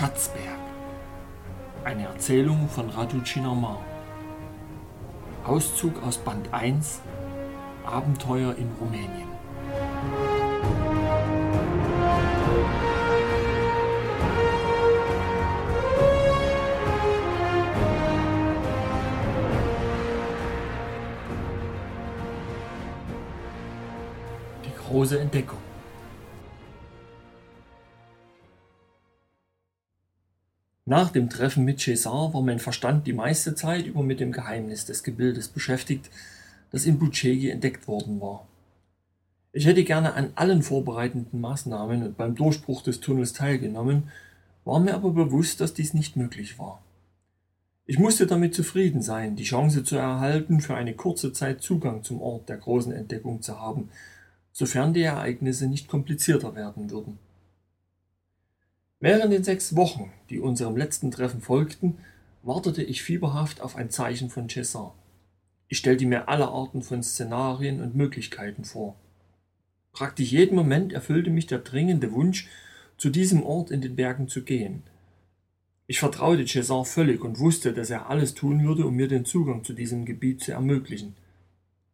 Schatzberg. Eine Erzählung von Radu Cinnamar. Auszug aus Band 1 Abenteuer in Rumänien. Die große Entdeckung. Nach dem Treffen mit César war mein Verstand die meiste Zeit über mit dem Geheimnis des Gebildes beschäftigt, das in Bucegi entdeckt worden war. Ich hätte gerne an allen vorbereitenden Maßnahmen und beim Durchbruch des Tunnels teilgenommen, war mir aber bewusst, dass dies nicht möglich war. Ich musste damit zufrieden sein, die Chance zu erhalten, für eine kurze Zeit Zugang zum Ort der großen Entdeckung zu haben, sofern die Ereignisse nicht komplizierter werden würden. Während den sechs Wochen, die unserem letzten Treffen folgten, wartete ich fieberhaft auf ein Zeichen von Cesar. Ich stellte mir alle Arten von Szenarien und Möglichkeiten vor. Praktisch jeden Moment erfüllte mich der dringende Wunsch, zu diesem Ort in den Bergen zu gehen. Ich vertraute Cesar völlig und wusste, dass er alles tun würde, um mir den Zugang zu diesem Gebiet zu ermöglichen.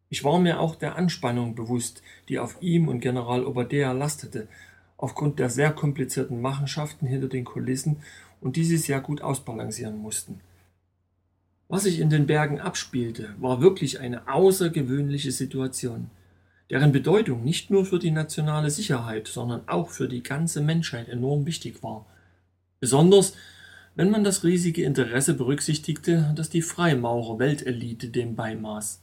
Ich war mir auch der Anspannung bewusst, die auf ihm und General Obadea lastete, aufgrund der sehr komplizierten Machenschaften hinter den Kulissen und die sie sehr gut ausbalancieren mussten. Was sich in den Bergen abspielte, war wirklich eine außergewöhnliche Situation, deren Bedeutung nicht nur für die nationale Sicherheit, sondern auch für die ganze Menschheit enorm wichtig war. Besonders wenn man das riesige Interesse berücksichtigte, das die Freimaurer Weltelite dem beimaß.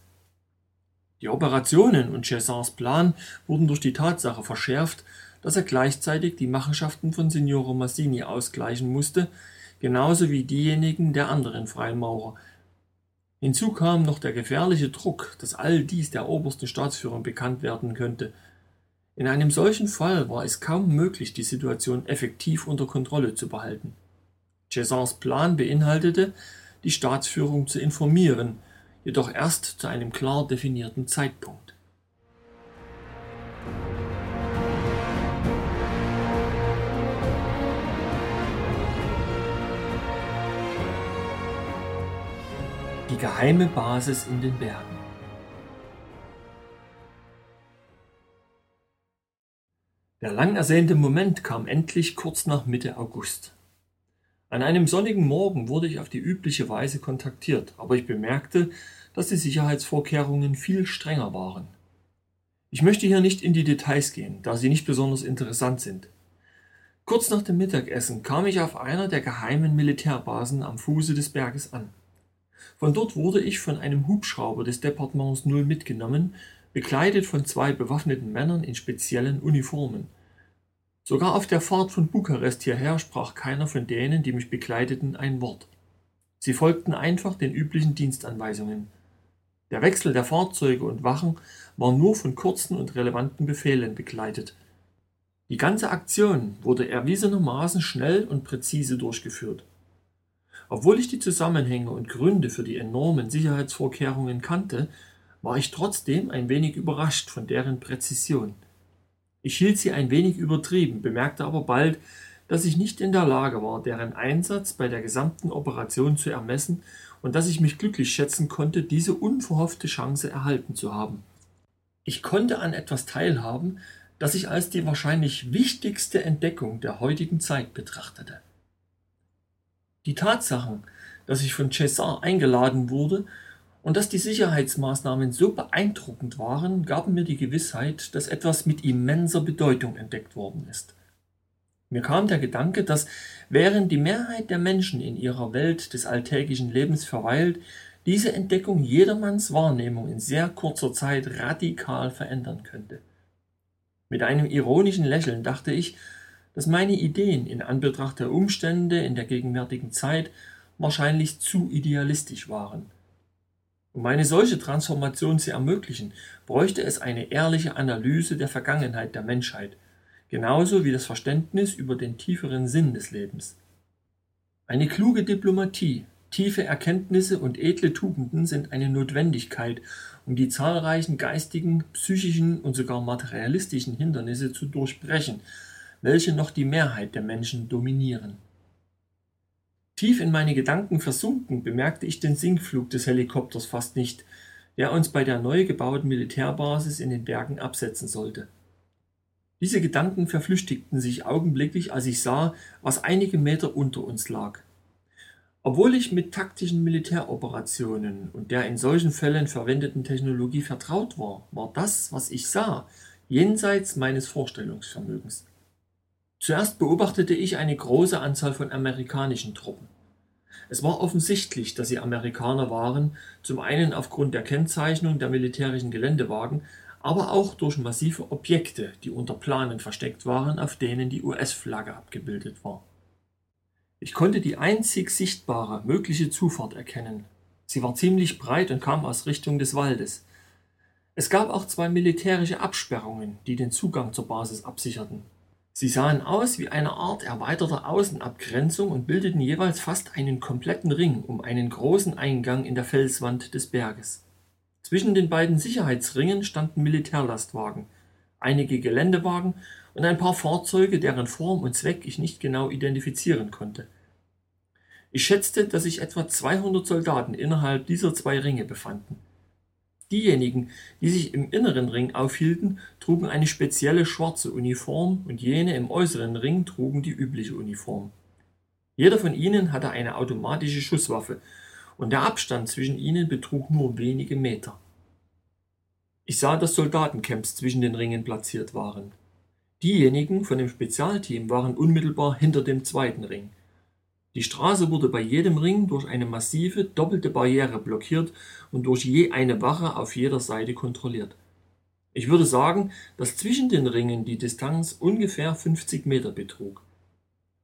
Die Operationen und Césars Plan wurden durch die Tatsache verschärft, dass er gleichzeitig die Machenschaften von Signore Massini ausgleichen musste, genauso wie diejenigen der anderen Freimaurer. Hinzu kam noch der gefährliche Druck, dass all dies der obersten Staatsführung bekannt werden könnte. In einem solchen Fall war es kaum möglich, die Situation effektiv unter Kontrolle zu behalten. Césars Plan beinhaltete, die Staatsführung zu informieren, jedoch erst zu einem klar definierten Zeitpunkt. Die geheime Basis in den Bergen. Der lang ersehnte Moment kam endlich kurz nach Mitte August. An einem sonnigen Morgen wurde ich auf die übliche Weise kontaktiert, aber ich bemerkte, dass die Sicherheitsvorkehrungen viel strenger waren. Ich möchte hier nicht in die Details gehen, da sie nicht besonders interessant sind. Kurz nach dem Mittagessen kam ich auf einer der geheimen Militärbasen am Fuße des Berges an. Von dort wurde ich von einem Hubschrauber des Departements Null mitgenommen, begleitet von zwei bewaffneten Männern in speziellen Uniformen. Sogar auf der Fahrt von Bukarest hierher sprach keiner von denen, die mich begleiteten, ein Wort. Sie folgten einfach den üblichen Dienstanweisungen. Der Wechsel der Fahrzeuge und Wachen war nur von kurzen und relevanten Befehlen begleitet. Die ganze Aktion wurde erwiesenermaßen schnell und präzise durchgeführt. Obwohl ich die Zusammenhänge und Gründe für die enormen Sicherheitsvorkehrungen kannte, war ich trotzdem ein wenig überrascht von deren Präzision. Ich hielt sie ein wenig übertrieben, bemerkte aber bald, dass ich nicht in der Lage war, deren Einsatz bei der gesamten Operation zu ermessen und dass ich mich glücklich schätzen konnte, diese unverhoffte Chance erhalten zu haben. Ich konnte an etwas teilhaben, das ich als die wahrscheinlich wichtigste Entdeckung der heutigen Zeit betrachtete. Die Tatsachen, dass ich von César eingeladen wurde und dass die Sicherheitsmaßnahmen so beeindruckend waren, gaben mir die Gewissheit, dass etwas mit immenser Bedeutung entdeckt worden ist. Mir kam der Gedanke, dass während die Mehrheit der Menschen in ihrer Welt des alltäglichen Lebens verweilt, diese Entdeckung jedermanns Wahrnehmung in sehr kurzer Zeit radikal verändern könnte. Mit einem ironischen Lächeln dachte ich, dass meine Ideen in Anbetracht der Umstände in der gegenwärtigen Zeit wahrscheinlich zu idealistisch waren. Um eine solche Transformation zu ermöglichen, bräuchte es eine ehrliche Analyse der Vergangenheit der Menschheit, genauso wie das Verständnis über den tieferen Sinn des Lebens. Eine kluge Diplomatie, tiefe Erkenntnisse und edle Tugenden sind eine Notwendigkeit, um die zahlreichen geistigen, psychischen und sogar materialistischen Hindernisse zu durchbrechen, welche noch die Mehrheit der Menschen dominieren. Tief in meine Gedanken versunken, bemerkte ich den Sinkflug des Helikopters fast nicht, der uns bei der neu gebauten Militärbasis in den Bergen absetzen sollte. Diese Gedanken verflüchtigten sich augenblicklich, als ich sah, was einige Meter unter uns lag. Obwohl ich mit taktischen Militäroperationen und der in solchen Fällen verwendeten Technologie vertraut war, war das, was ich sah, jenseits meines Vorstellungsvermögens. Zuerst beobachtete ich eine große Anzahl von amerikanischen Truppen. Es war offensichtlich, dass sie Amerikaner waren, zum einen aufgrund der Kennzeichnung der militärischen Geländewagen, aber auch durch massive Objekte, die unter Planen versteckt waren, auf denen die US-Flagge abgebildet war. Ich konnte die einzig sichtbare mögliche Zufahrt erkennen. Sie war ziemlich breit und kam aus Richtung des Waldes. Es gab auch zwei militärische Absperrungen, die den Zugang zur Basis absicherten. Sie sahen aus wie eine Art erweiterter Außenabgrenzung und bildeten jeweils fast einen kompletten Ring um einen großen Eingang in der Felswand des Berges. Zwischen den beiden Sicherheitsringen standen Militärlastwagen, einige Geländewagen und ein paar Fahrzeuge, deren Form und Zweck ich nicht genau identifizieren konnte. Ich schätzte, dass sich etwa 200 Soldaten innerhalb dieser zwei Ringe befanden. Diejenigen, die sich im inneren Ring aufhielten, trugen eine spezielle schwarze Uniform und jene im äußeren Ring trugen die übliche Uniform. Jeder von ihnen hatte eine automatische Schusswaffe und der Abstand zwischen ihnen betrug nur wenige Meter. Ich sah, dass Soldatencamps zwischen den Ringen platziert waren. Diejenigen von dem Spezialteam waren unmittelbar hinter dem zweiten Ring. Die Straße wurde bei jedem Ring durch eine massive, doppelte Barriere blockiert und durch je eine Wache auf jeder Seite kontrolliert. Ich würde sagen, dass zwischen den Ringen die Distanz ungefähr 50 Meter betrug.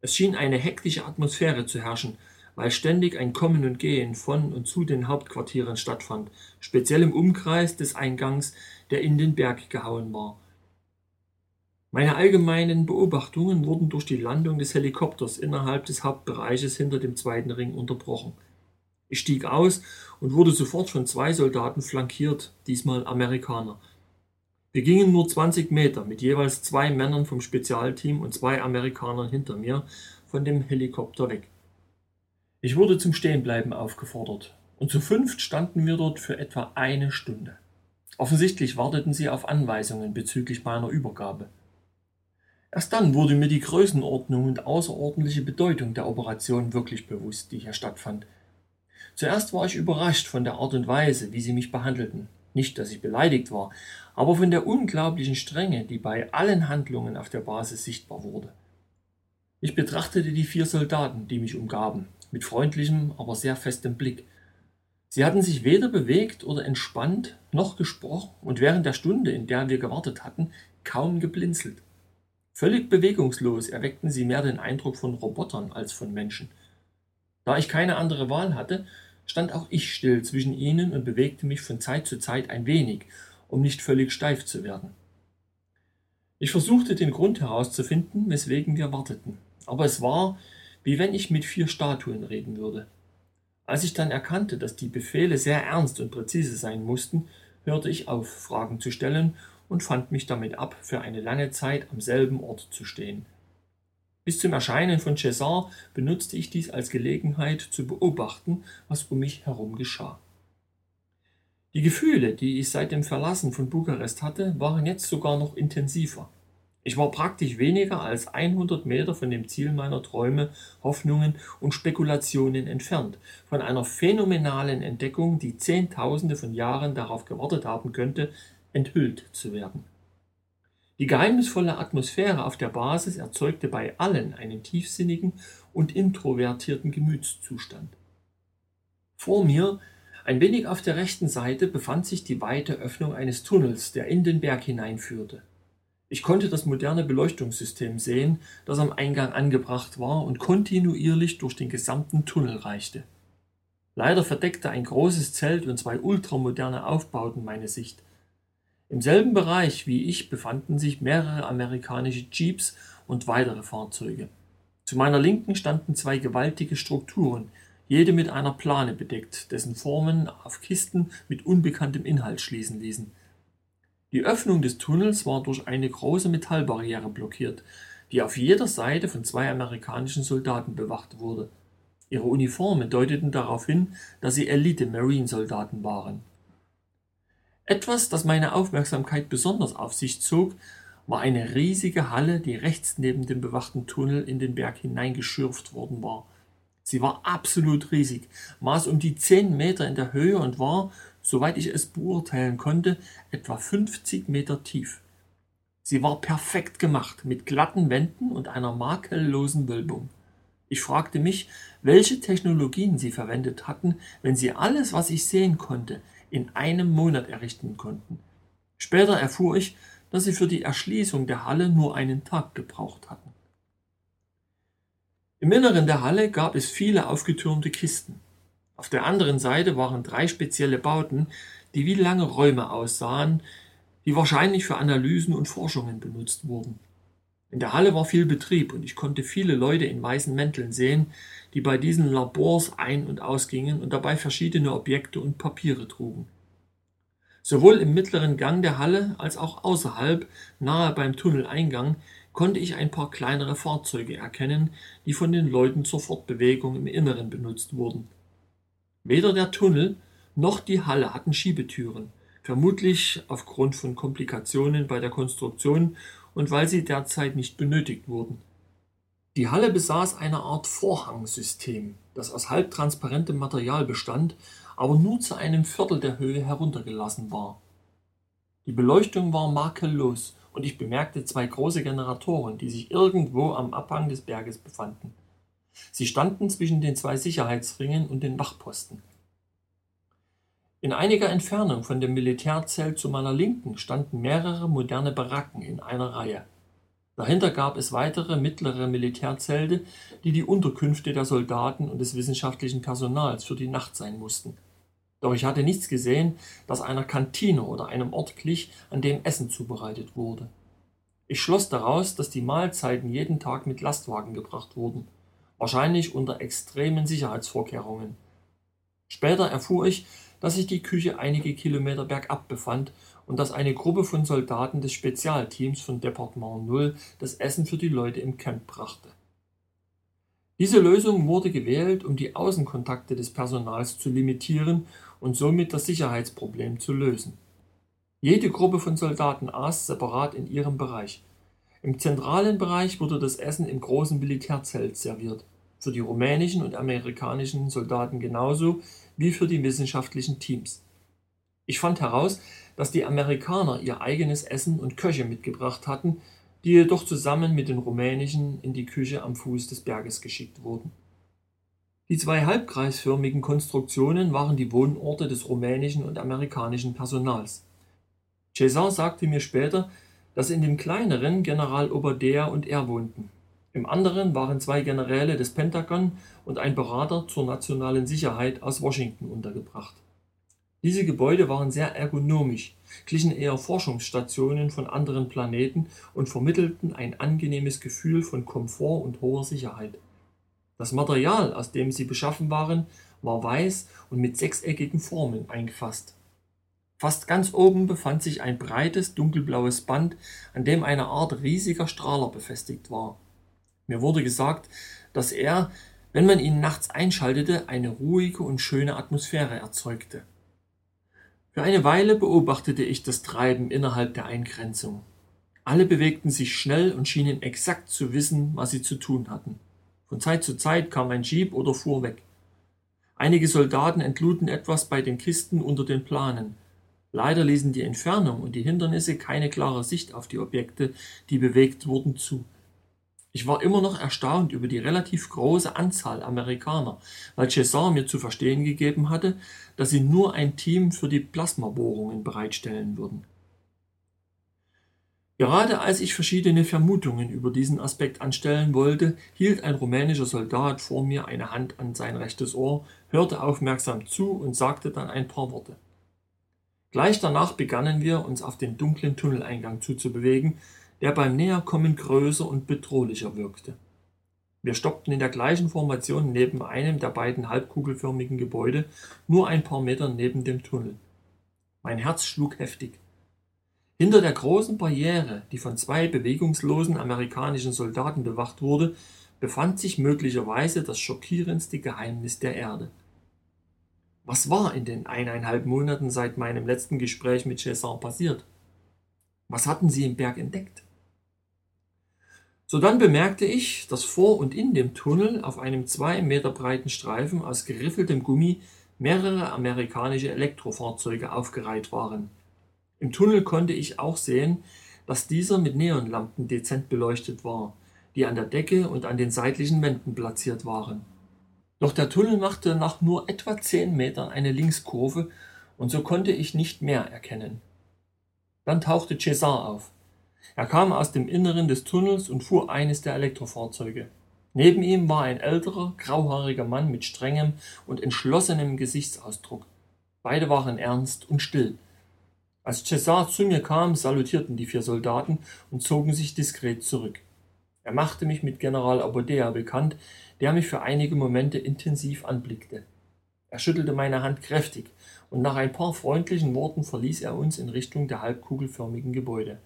Es schien eine hektische Atmosphäre zu herrschen, weil ständig ein Kommen und Gehen von und zu den Hauptquartieren stattfand, speziell im Umkreis des Eingangs, der in den Berg gehauen war. Meine allgemeinen Beobachtungen wurden durch die Landung des Helikopters innerhalb des Hauptbereiches hinter dem zweiten Ring unterbrochen. Ich stieg aus und wurde sofort von zwei Soldaten flankiert, diesmal Amerikaner. Wir gingen nur 20 Meter mit jeweils zwei Männern vom Spezialteam und zwei Amerikanern hinter mir von dem Helikopter weg. Ich wurde zum Stehenbleiben aufgefordert und zu fünft standen wir dort für etwa eine Stunde. Offensichtlich warteten sie auf Anweisungen bezüglich meiner Übergabe. Erst dann wurde mir die Größenordnung und außerordentliche Bedeutung der Operation wirklich bewusst, die hier stattfand. Zuerst war ich überrascht von der Art und Weise, wie sie mich behandelten. Nicht, dass ich beleidigt war, aber von der unglaublichen Strenge, die bei allen Handlungen auf der Basis sichtbar wurde. Ich betrachtete die vier Soldaten, die mich umgaben, mit freundlichem, aber sehr festem Blick. Sie hatten sich weder bewegt oder entspannt, noch gesprochen und während der Stunde, in der wir gewartet hatten, kaum geblinzelt. Völlig bewegungslos erweckten sie mehr den Eindruck von Robotern als von Menschen. Da ich keine andere Wahl hatte, stand auch ich still zwischen ihnen und bewegte mich von Zeit zu Zeit ein wenig, um nicht völlig steif zu werden. Ich versuchte den Grund herauszufinden, weswegen wir warteten, aber es war, wie wenn ich mit vier Statuen reden würde. Als ich dann erkannte, dass die Befehle sehr ernst und präzise sein mussten, hörte ich auf, Fragen zu stellen und fand mich damit ab, für eine lange Zeit am selben Ort zu stehen. Bis zum Erscheinen von César benutzte ich dies als Gelegenheit zu beobachten, was um mich herum geschah. Die Gefühle, die ich seit dem Verlassen von Bukarest hatte, waren jetzt sogar noch intensiver. Ich war praktisch weniger als 100 Meter von dem Ziel meiner Träume, Hoffnungen und Spekulationen entfernt, von einer phänomenalen Entdeckung, die Zehntausende von Jahren darauf gewartet haben könnte, enthüllt zu werden. Die geheimnisvolle Atmosphäre auf der Basis erzeugte bei allen einen tiefsinnigen und introvertierten Gemütszustand. Vor mir, ein wenig auf der rechten Seite, befand sich die weite Öffnung eines Tunnels, der in den Berg hineinführte. Ich konnte das moderne Beleuchtungssystem sehen, das am Eingang angebracht war und kontinuierlich durch den gesamten Tunnel reichte. Leider verdeckte ein großes Zelt und zwei ultramoderne Aufbauten meine Sicht. Im selben Bereich wie ich befanden sich mehrere amerikanische Jeeps und weitere Fahrzeuge. Zu meiner Linken standen zwei gewaltige Strukturen, jede mit einer Plane bedeckt, dessen Formen auf Kisten mit unbekanntem Inhalt schließen ließen. Die Öffnung des Tunnels war durch eine große Metallbarriere blockiert, die auf jeder Seite von zwei amerikanischen Soldaten bewacht wurde. Ihre Uniformen deuteten darauf hin, dass sie Elite-Marine-Soldaten waren. Etwas, das meine Aufmerksamkeit besonders auf sich zog, war eine riesige Halle, die rechts neben dem bewachten Tunnel in den Berg hineingeschürft worden war. Sie war absolut riesig, maß um die zehn Meter in der Höhe und war, soweit ich es beurteilen konnte, etwa 50 Meter tief. Sie war perfekt gemacht, mit glatten Wänden und einer makellosen Wölbung. Ich fragte mich, welche Technologien sie verwendet hatten, wenn sie alles, was ich sehen konnte, in einem Monat errichten konnten. Später erfuhr ich, dass sie für die Erschließung der Halle nur einen Tag gebraucht hatten. Im Inneren der Halle gab es viele aufgetürmte Kisten. Auf der anderen Seite waren drei spezielle Bauten, die wie lange Räume aussahen, die wahrscheinlich für Analysen und Forschungen benutzt wurden. In der Halle war viel Betrieb und ich konnte viele Leute in weißen Mänteln sehen, die bei diesen Labors ein- und ausgingen und dabei verschiedene Objekte und Papiere trugen. Sowohl im mittleren Gang der Halle als auch außerhalb, nahe beim Tunneleingang, konnte ich ein paar kleinere Fahrzeuge erkennen, die von den Leuten zur Fortbewegung im Inneren benutzt wurden. Weder der Tunnel noch die Halle hatten Schiebetüren, vermutlich aufgrund von Komplikationen bei der Konstruktion und weil sie derzeit nicht benötigt wurden. Die Halle besaß eine Art Vorhangsystem, das aus halbtransparentem Material bestand, aber nur zu einem Viertel der Höhe heruntergelassen war. Die Beleuchtung war makellos und ich bemerkte zwei große Generatoren, die sich irgendwo am Abhang des Berges befanden. Sie standen zwischen den zwei Sicherheitsringen und den Wachposten. In einiger Entfernung von dem Militärzelt zu meiner Linken standen mehrere moderne Baracken in einer Reihe. Dahinter gab es weitere mittlere Militärzelte, die die Unterkünfte der Soldaten und des wissenschaftlichen Personals für die Nacht sein mussten. Doch ich hatte nichts gesehen, das einer Kantine oder einem Ort glich, an dem Essen zubereitet wurde. Ich schloss daraus, dass die Mahlzeiten jeden Tag mit Lastwagen gebracht wurden, wahrscheinlich unter extremen Sicherheitsvorkehrungen. Später erfuhr ich, dass sich die Küche einige Kilometer bergab befand und dass eine Gruppe von Soldaten des Spezialteams von Departement Null das Essen für die Leute im Camp brachte. Diese Lösung wurde gewählt, um die Außenkontakte des Personals zu limitieren und somit das Sicherheitsproblem zu lösen. Jede Gruppe von Soldaten aß separat in ihrem Bereich. Im zentralen Bereich wurde das Essen im großen Militärzelt serviert, für die rumänischen und amerikanischen Soldaten genauso wie für die wissenschaftlichen Teams. Ich fand heraus, dass die Amerikaner ihr eigenes Essen und Köche mitgebracht hatten, die jedoch zusammen mit den rumänischen in die Küche am Fuß des Berges geschickt wurden. Die zwei halbkreisförmigen Konstruktionen waren die Wohnorte des rumänischen und amerikanischen Personals. César sagte mir später, dass in dem kleineren General Obadea und er wohnten. Im anderen waren zwei Generäle des Pentagon und ein Berater zur nationalen Sicherheit aus Washington untergebracht. Diese Gebäude waren sehr ergonomisch, glichen eher Forschungsstationen von anderen Planeten und vermittelten ein angenehmes Gefühl von Komfort und hoher Sicherheit. Das Material, aus dem sie beschaffen waren, war weiß und mit sechseckigen Formen eingefasst. Fast ganz oben befand sich ein breites dunkelblaues Band, an dem eine Art riesiger Strahler befestigt war. Mir wurde gesagt, dass er, wenn man ihn nachts einschaltete, eine ruhige und schöne Atmosphäre erzeugte. Für eine Weile beobachtete ich das Treiben innerhalb der Eingrenzung. Alle bewegten sich schnell und schienen exakt zu wissen, was sie zu tun hatten. Von Zeit zu Zeit kam ein Jeep oder fuhr weg. Einige Soldaten entluden etwas bei den Kisten unter den Planen. Leider ließen die Entfernung und die Hindernisse keine klare Sicht auf die Objekte, die bewegt wurden, zu. Ich war immer noch erstaunt über die relativ große Anzahl Amerikaner, weil César mir zu verstehen gegeben hatte, dass sie nur ein Team für die Plasmabohrungen bereitstellen würden. Gerade als ich verschiedene Vermutungen über diesen Aspekt anstellen wollte, hielt ein rumänischer Soldat vor mir eine Hand an sein rechtes Ohr, hörte aufmerksam zu und sagte dann ein paar Worte. Gleich danach begannen wir, uns auf den dunklen Tunneleingang zuzubewegen, der beim Näherkommen größer und bedrohlicher wirkte. Wir stoppten in der gleichen Formation neben einem der beiden halbkugelförmigen Gebäude, nur ein paar Meter neben dem Tunnel. Mein Herz schlug heftig. Hinter der großen Barriere, die von zwei bewegungslosen amerikanischen Soldaten bewacht wurde, befand sich möglicherweise das schockierendste Geheimnis der Erde. Was war in den eineinhalb Monaten seit meinem letzten Gespräch mit César passiert? Was hatten sie im Berg entdeckt? Sodann bemerkte ich, dass vor und in dem Tunnel auf einem zwei Meter breiten Streifen aus geriffeltem Gummi mehrere amerikanische Elektrofahrzeuge aufgereiht waren. Im Tunnel konnte ich auch sehen, dass dieser mit Neonlampen dezent beleuchtet war, die an der Decke und an den seitlichen Wänden platziert waren. Doch der Tunnel machte nach nur etwa zehn Metern eine Linkskurve und so konnte ich nicht mehr erkennen. Dann tauchte César auf. Er kam aus dem Inneren des Tunnels und fuhr eines der Elektrofahrzeuge. Neben ihm war ein älterer, grauhaariger Mann mit strengem und entschlossenem Gesichtsausdruck. Beide waren ernst und still. Als César zu mir kam, salutierten die vier Soldaten und zogen sich diskret zurück. Er machte mich mit General Abodea bekannt, der mich für einige Momente intensiv anblickte. Er schüttelte meine Hand kräftig, und nach ein paar freundlichen Worten verließ er uns in Richtung der halbkugelförmigen Gebäude.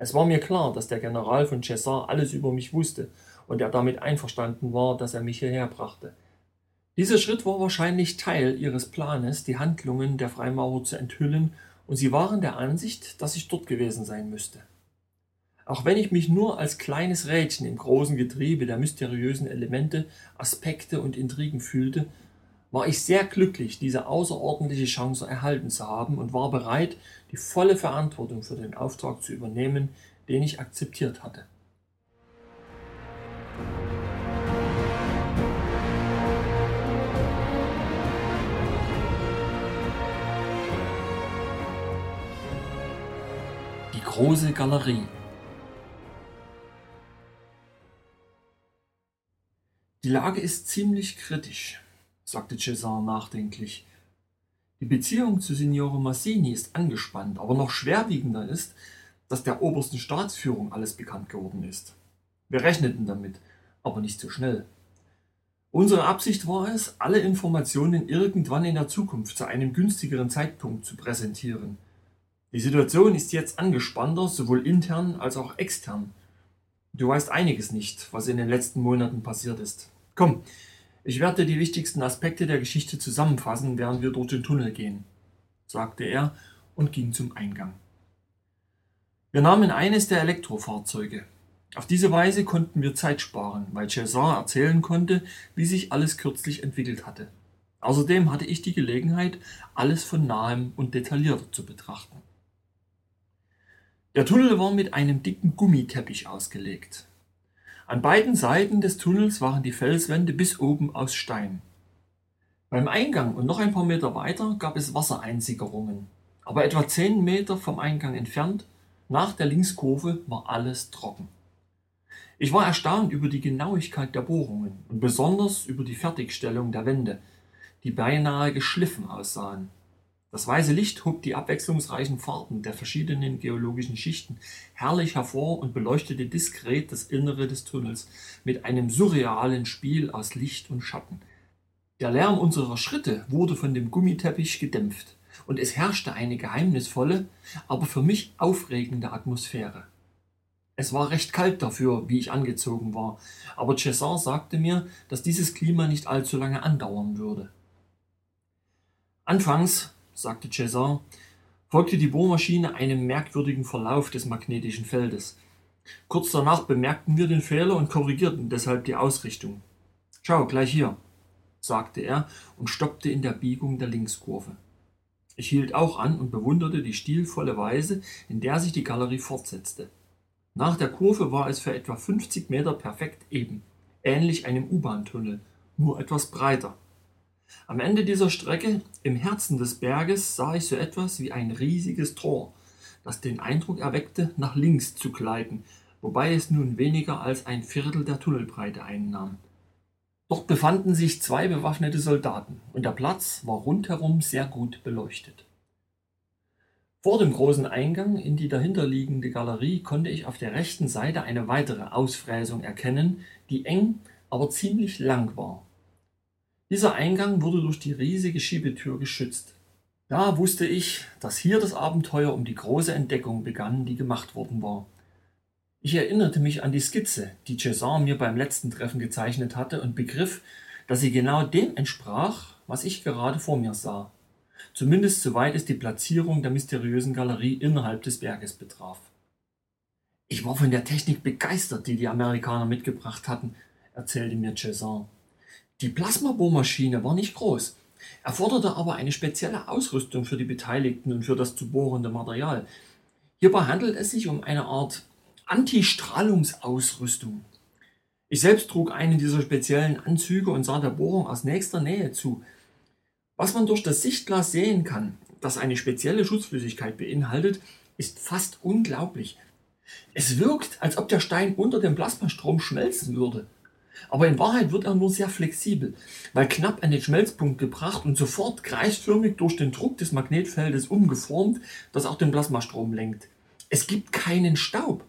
Es war mir klar, dass der General von César alles über mich wusste und er damit einverstanden war, dass er mich hierher brachte. Dieser Schritt war wahrscheinlich Teil ihres Planes, die Handlungen der Freimaurer zu enthüllen, und sie waren der Ansicht, dass ich dort gewesen sein müsste. Auch wenn ich mich nur als kleines Rädchen im großen Getriebe der mysteriösen Elemente, Aspekte und Intrigen fühlte, war ich sehr glücklich, diese außerordentliche Chance erhalten zu haben und war bereit, die volle Verantwortung für den Auftrag zu übernehmen, den ich akzeptiert hatte. Die große Galerie Die Lage ist ziemlich kritisch sagte Cesar nachdenklich. Die Beziehung zu Signore Massini ist angespannt, aber noch schwerwiegender ist, dass der obersten Staatsführung alles bekannt geworden ist. Wir rechneten damit, aber nicht so schnell. Unsere Absicht war es, alle Informationen irgendwann in der Zukunft zu einem günstigeren Zeitpunkt zu präsentieren. Die Situation ist jetzt angespannter, sowohl intern als auch extern. Du weißt einiges nicht, was in den letzten Monaten passiert ist. Komm, ich werde die wichtigsten Aspekte der Geschichte zusammenfassen, während wir durch den Tunnel gehen, sagte er und ging zum Eingang. Wir nahmen eines der Elektrofahrzeuge. Auf diese Weise konnten wir Zeit sparen, weil César erzählen konnte, wie sich alles kürzlich entwickelt hatte. Außerdem hatte ich die Gelegenheit, alles von nahem und detaillierter zu betrachten. Der Tunnel war mit einem dicken Gummiteppich ausgelegt. An beiden Seiten des Tunnels waren die Felswände bis oben aus Stein. Beim Eingang und noch ein paar Meter weiter gab es Wassereinsigerungen, aber etwa zehn Meter vom Eingang entfernt, nach der Linkskurve, war alles trocken. Ich war erstaunt über die Genauigkeit der Bohrungen und besonders über die Fertigstellung der Wände, die beinahe geschliffen aussahen. Das weiße Licht hob die abwechslungsreichen Farben der verschiedenen geologischen Schichten herrlich hervor und beleuchtete diskret das Innere des Tunnels mit einem surrealen Spiel aus Licht und Schatten. Der Lärm unserer Schritte wurde von dem Gummiteppich gedämpft, und es herrschte eine geheimnisvolle, aber für mich aufregende Atmosphäre. Es war recht kalt dafür, wie ich angezogen war, aber César sagte mir, dass dieses Klima nicht allzu lange andauern würde. Anfangs sagte César, folgte die Bohrmaschine einem merkwürdigen Verlauf des magnetischen Feldes. Kurz danach bemerkten wir den Fehler und korrigierten deshalb die Ausrichtung. Schau, gleich hier, sagte er und stoppte in der Biegung der Linkskurve. Ich hielt auch an und bewunderte die stilvolle Weise, in der sich die Galerie fortsetzte. Nach der Kurve war es für etwa 50 Meter perfekt eben, ähnlich einem U-Bahn-Tunnel, nur etwas breiter. Am Ende dieser Strecke, im Herzen des Berges, sah ich so etwas wie ein riesiges Tor, das den Eindruck erweckte, nach links zu gleiten, wobei es nun weniger als ein Viertel der Tunnelbreite einnahm. Dort befanden sich zwei bewaffnete Soldaten, und der Platz war rundherum sehr gut beleuchtet. Vor dem großen Eingang in die dahinterliegende Galerie konnte ich auf der rechten Seite eine weitere Ausfräsung erkennen, die eng, aber ziemlich lang war. Dieser Eingang wurde durch die riesige Schiebetür geschützt. Da wusste ich, dass hier das Abenteuer um die große Entdeckung begann, die gemacht worden war. Ich erinnerte mich an die Skizze, die César mir beim letzten Treffen gezeichnet hatte und begriff, dass sie genau dem entsprach, was ich gerade vor mir sah. Zumindest soweit es die Platzierung der mysteriösen Galerie innerhalb des Berges betraf. Ich war von der Technik begeistert, die die Amerikaner mitgebracht hatten, erzählte mir César. Die Plasmabohrmaschine war nicht groß, erforderte aber eine spezielle Ausrüstung für die Beteiligten und für das zu bohrende Material. Hierbei handelt es sich um eine Art Antistrahlungsausrüstung. Ich selbst trug einen dieser speziellen Anzüge und sah der Bohrung aus nächster Nähe zu. Was man durch das Sichtglas sehen kann, das eine spezielle Schutzflüssigkeit beinhaltet, ist fast unglaublich. Es wirkt, als ob der Stein unter dem Plasmastrom schmelzen würde. Aber in Wahrheit wird er nur sehr flexibel, weil knapp an den Schmelzpunkt gebracht und sofort kreisförmig durch den Druck des Magnetfeldes umgeformt, das auch den Plasmastrom lenkt. Es gibt keinen Staub.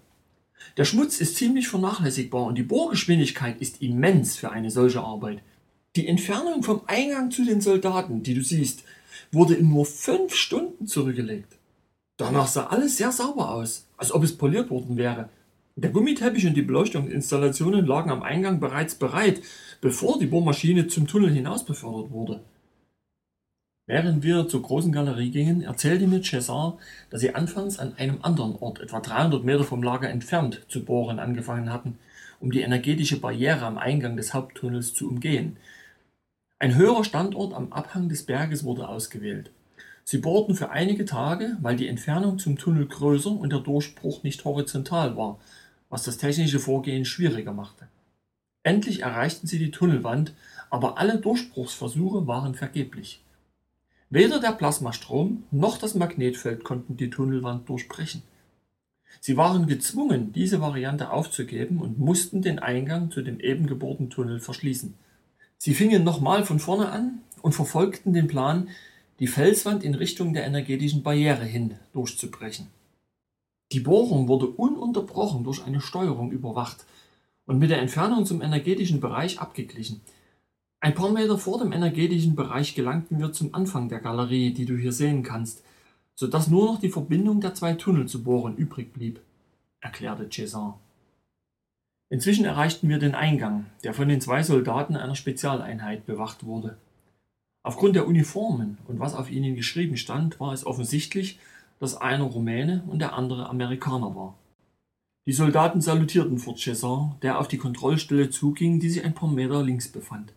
Der Schmutz ist ziemlich vernachlässigbar und die Bohrgeschwindigkeit ist immens für eine solche Arbeit. Die Entfernung vom Eingang zu den Soldaten, die du siehst, wurde in nur fünf Stunden zurückgelegt. Danach sah alles sehr sauber aus, als ob es poliert worden wäre. Der Gummiteppich und die Beleuchtungsinstallationen lagen am Eingang bereits bereit, bevor die Bohrmaschine zum Tunnel hinaus befördert wurde. Während wir zur großen Galerie gingen, erzählte mir Cesar, dass sie anfangs an einem anderen Ort, etwa 300 Meter vom Lager entfernt, zu bohren angefangen hatten, um die energetische Barriere am Eingang des Haupttunnels zu umgehen. Ein höherer Standort am Abhang des Berges wurde ausgewählt. Sie bohrten für einige Tage, weil die Entfernung zum Tunnel größer und der Durchbruch nicht horizontal war, was das technische Vorgehen schwieriger machte. Endlich erreichten sie die Tunnelwand, aber alle Durchbruchsversuche waren vergeblich. Weder der Plasmastrom noch das Magnetfeld konnten die Tunnelwand durchbrechen. Sie waren gezwungen, diese Variante aufzugeben und mussten den Eingang zu dem eben gebohrten Tunnel verschließen. Sie fingen nochmal von vorne an und verfolgten den Plan, die Felswand in Richtung der energetischen Barriere hin durchzubrechen. Die Bohrung wurde ununterbrochen durch eine Steuerung überwacht und mit der Entfernung zum energetischen Bereich abgeglichen. Ein paar Meter vor dem energetischen Bereich gelangten wir zum Anfang der Galerie, die du hier sehen kannst, so dass nur noch die Verbindung der zwei Tunnel zu bohren übrig blieb, erklärte César. Inzwischen erreichten wir den Eingang, der von den zwei Soldaten einer Spezialeinheit bewacht wurde. Aufgrund der Uniformen und was auf ihnen geschrieben stand, war es offensichtlich, dass einer Rumäne und der andere Amerikaner war. Die Soldaten salutierten vor César, der auf die Kontrollstelle zuging, die sich ein paar Meter links befand.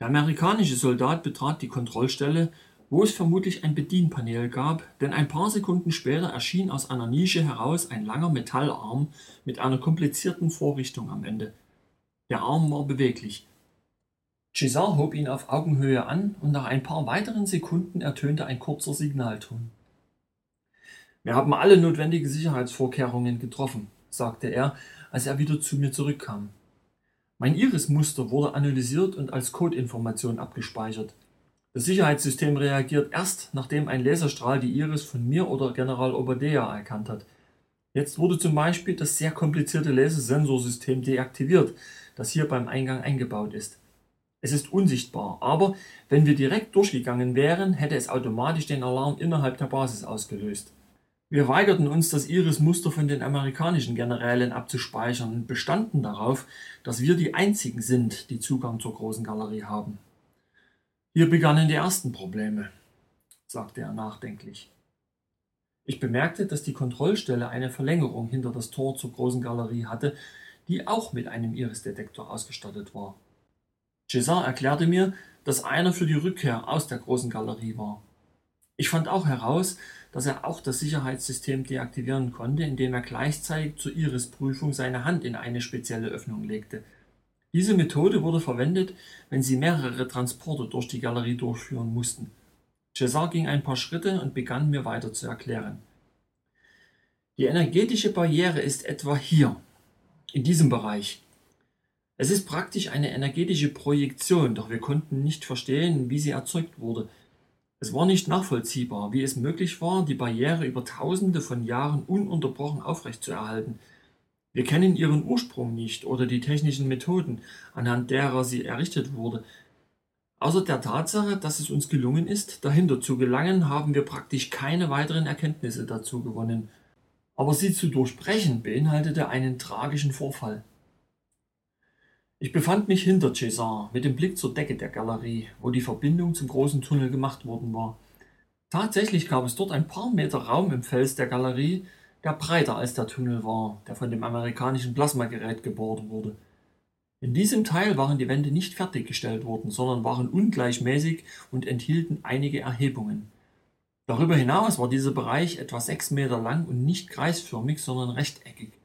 Der amerikanische Soldat betrat die Kontrollstelle, wo es vermutlich ein Bedienpanel gab, denn ein paar Sekunden später erschien aus einer Nische heraus ein langer Metallarm mit einer komplizierten Vorrichtung am Ende. Der Arm war beweglich. César hob ihn auf Augenhöhe an und nach ein paar weiteren Sekunden ertönte ein kurzer Signalton. Wir haben alle notwendigen Sicherheitsvorkehrungen getroffen, sagte er, als er wieder zu mir zurückkam. Mein Iris-Muster wurde analysiert und als Codeinformation abgespeichert. Das Sicherheitssystem reagiert erst, nachdem ein Laserstrahl die Iris von mir oder General Obadea erkannt hat. Jetzt wurde zum Beispiel das sehr komplizierte Lasersensorsystem deaktiviert, das hier beim Eingang eingebaut ist. Es ist unsichtbar, aber wenn wir direkt durchgegangen wären, hätte es automatisch den Alarm innerhalb der Basis ausgelöst. Wir weigerten uns, das Iris-Muster von den amerikanischen Generälen abzuspeichern und bestanden darauf, dass wir die einzigen sind, die Zugang zur großen Galerie haben. Hier begannen die ersten Probleme, sagte er nachdenklich. Ich bemerkte, dass die Kontrollstelle eine Verlängerung hinter das Tor zur großen Galerie hatte, die auch mit einem Iris-Detektor ausgestattet war. César erklärte mir, dass einer für die Rückkehr aus der großen Galerie war. Ich fand auch heraus, dass er auch das Sicherheitssystem deaktivieren konnte, indem er gleichzeitig zur Iris-Prüfung seine Hand in eine spezielle Öffnung legte. Diese Methode wurde verwendet, wenn sie mehrere Transporte durch die Galerie durchführen mussten. Cesar ging ein paar Schritte und begann mir weiter zu erklären. Die energetische Barriere ist etwa hier, in diesem Bereich. Es ist praktisch eine energetische Projektion, doch wir konnten nicht verstehen, wie sie erzeugt wurde. Es war nicht nachvollziehbar, wie es möglich war, die Barriere über Tausende von Jahren ununterbrochen aufrechtzuerhalten. Wir kennen ihren Ursprung nicht oder die technischen Methoden, anhand derer sie errichtet wurde. Außer der Tatsache, dass es uns gelungen ist, dahinter zu gelangen, haben wir praktisch keine weiteren Erkenntnisse dazu gewonnen. Aber sie zu durchbrechen beinhaltete einen tragischen Vorfall. Ich befand mich hinter César mit dem Blick zur Decke der Galerie, wo die Verbindung zum großen Tunnel gemacht worden war. Tatsächlich gab es dort ein paar Meter Raum im Fels der Galerie, der breiter als der Tunnel war, der von dem amerikanischen Plasmagerät gebohrt wurde. In diesem Teil waren die Wände nicht fertiggestellt worden, sondern waren ungleichmäßig und enthielten einige Erhebungen. Darüber hinaus war dieser Bereich etwa sechs Meter lang und nicht kreisförmig, sondern rechteckig.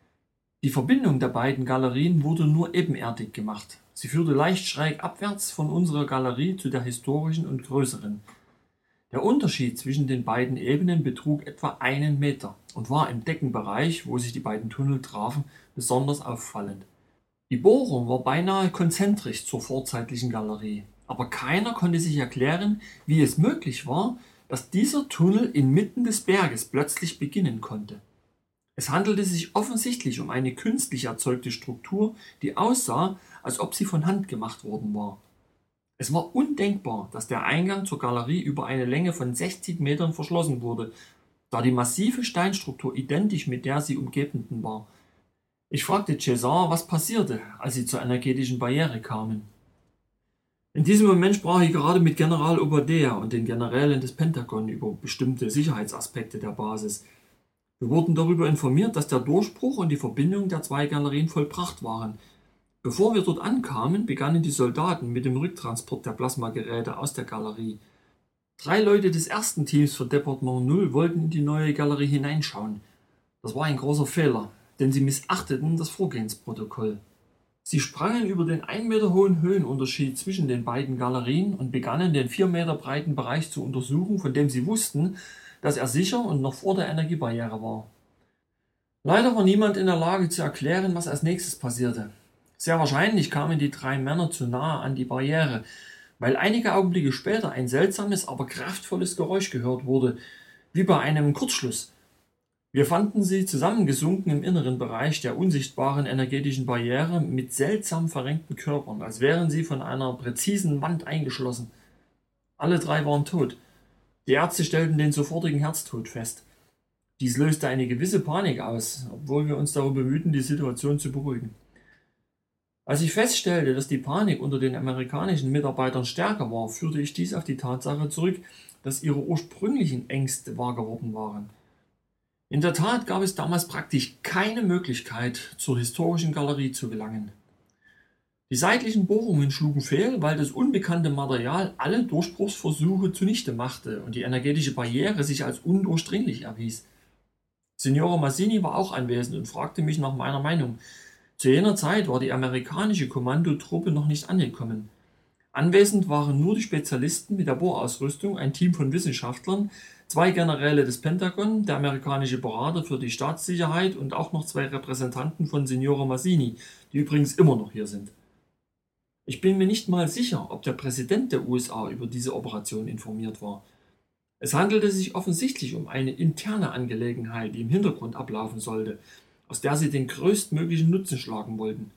Die Verbindung der beiden Galerien wurde nur ebenerdig gemacht. Sie führte leicht schräg abwärts von unserer Galerie zu der historischen und größeren. Der Unterschied zwischen den beiden Ebenen betrug etwa einen Meter und war im Deckenbereich, wo sich die beiden Tunnel trafen, besonders auffallend. Die Bohrung war beinahe konzentrisch zur vorzeitlichen Galerie, aber keiner konnte sich erklären, wie es möglich war, dass dieser Tunnel inmitten des Berges plötzlich beginnen konnte. Es handelte sich offensichtlich um eine künstlich erzeugte Struktur, die aussah, als ob sie von Hand gemacht worden war. Es war undenkbar, dass der Eingang zur Galerie über eine Länge von 60 Metern verschlossen wurde, da die massive Steinstruktur identisch mit der sie umgebenden war. Ich fragte César, was passierte, als sie zur energetischen Barriere kamen. In diesem Moment sprach ich gerade mit General Obadea und den Generälen des Pentagon über bestimmte Sicherheitsaspekte der Basis. Wir wurden darüber informiert, dass der Durchbruch und die Verbindung der zwei Galerien vollbracht waren. Bevor wir dort ankamen, begannen die Soldaten mit dem Rücktransport der Plasmageräte aus der Galerie. Drei Leute des ersten Teams für Departement 0 wollten in die neue Galerie hineinschauen. Das war ein großer Fehler, denn sie missachteten das Vorgehensprotokoll. Sie sprangen über den ein Meter hohen Höhenunterschied zwischen den beiden Galerien und begannen den vier Meter breiten Bereich zu untersuchen, von dem sie wussten, dass er sicher und noch vor der Energiebarriere war. Leider war niemand in der Lage zu erklären, was als nächstes passierte. Sehr wahrscheinlich kamen die drei Männer zu nahe an die Barriere, weil einige Augenblicke später ein seltsames, aber kraftvolles Geräusch gehört wurde, wie bei einem Kurzschluss. Wir fanden sie zusammengesunken im inneren Bereich der unsichtbaren energetischen Barriere mit seltsam verrenkten Körpern, als wären sie von einer präzisen Wand eingeschlossen. Alle drei waren tot. Die Ärzte stellten den sofortigen Herztod fest. Dies löste eine gewisse Panik aus, obwohl wir uns darum bemühten, die Situation zu beruhigen. Als ich feststellte, dass die Panik unter den amerikanischen Mitarbeitern stärker war, führte ich dies auf die Tatsache zurück, dass ihre ursprünglichen Ängste wahr geworden waren. In der Tat gab es damals praktisch keine Möglichkeit, zur historischen Galerie zu gelangen. Die seitlichen Bohrungen schlugen fehl, weil das unbekannte Material alle Durchbruchsversuche zunichte machte und die energetische Barriere sich als undurchdringlich erwies. Signore Massini war auch anwesend und fragte mich nach meiner Meinung. Zu jener Zeit war die amerikanische Kommandotruppe noch nicht angekommen. Anwesend waren nur die Spezialisten mit der Bohrausrüstung, ein Team von Wissenschaftlern, zwei Generäle des Pentagon, der amerikanische Berater für die Staatssicherheit und auch noch zwei Repräsentanten von Signore Massini, die übrigens immer noch hier sind. Ich bin mir nicht mal sicher, ob der Präsident der USA über diese Operation informiert war. Es handelte sich offensichtlich um eine interne Angelegenheit, die im Hintergrund ablaufen sollte, aus der sie den größtmöglichen Nutzen schlagen wollten.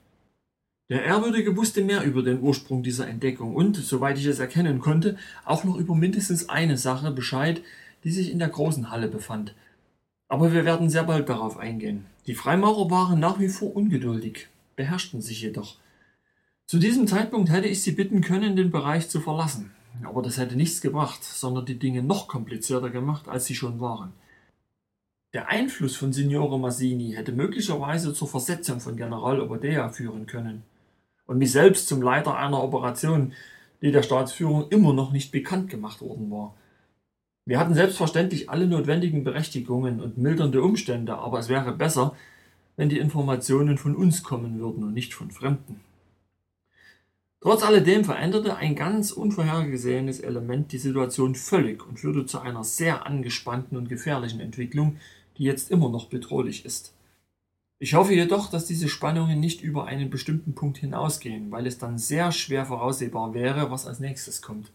Der Ehrwürdige wusste mehr über den Ursprung dieser Entdeckung und, soweit ich es erkennen konnte, auch noch über mindestens eine Sache Bescheid, die sich in der großen Halle befand. Aber wir werden sehr bald darauf eingehen. Die Freimaurer waren nach wie vor ungeduldig, beherrschten sich jedoch. Zu diesem Zeitpunkt hätte ich sie bitten können, den Bereich zu verlassen. Aber das hätte nichts gebracht, sondern die Dinge noch komplizierter gemacht, als sie schon waren. Der Einfluss von Signore Massini hätte möglicherweise zur Versetzung von General Obadea führen können und mich selbst zum Leiter einer Operation, die der Staatsführung immer noch nicht bekannt gemacht worden war. Wir hatten selbstverständlich alle notwendigen Berechtigungen und mildernde Umstände, aber es wäre besser, wenn die Informationen von uns kommen würden und nicht von Fremden. Trotz alledem veränderte ein ganz unvorhergesehenes Element die Situation völlig und führte zu einer sehr angespannten und gefährlichen Entwicklung, die jetzt immer noch bedrohlich ist. Ich hoffe jedoch, dass diese Spannungen nicht über einen bestimmten Punkt hinausgehen, weil es dann sehr schwer voraussehbar wäre, was als nächstes kommt.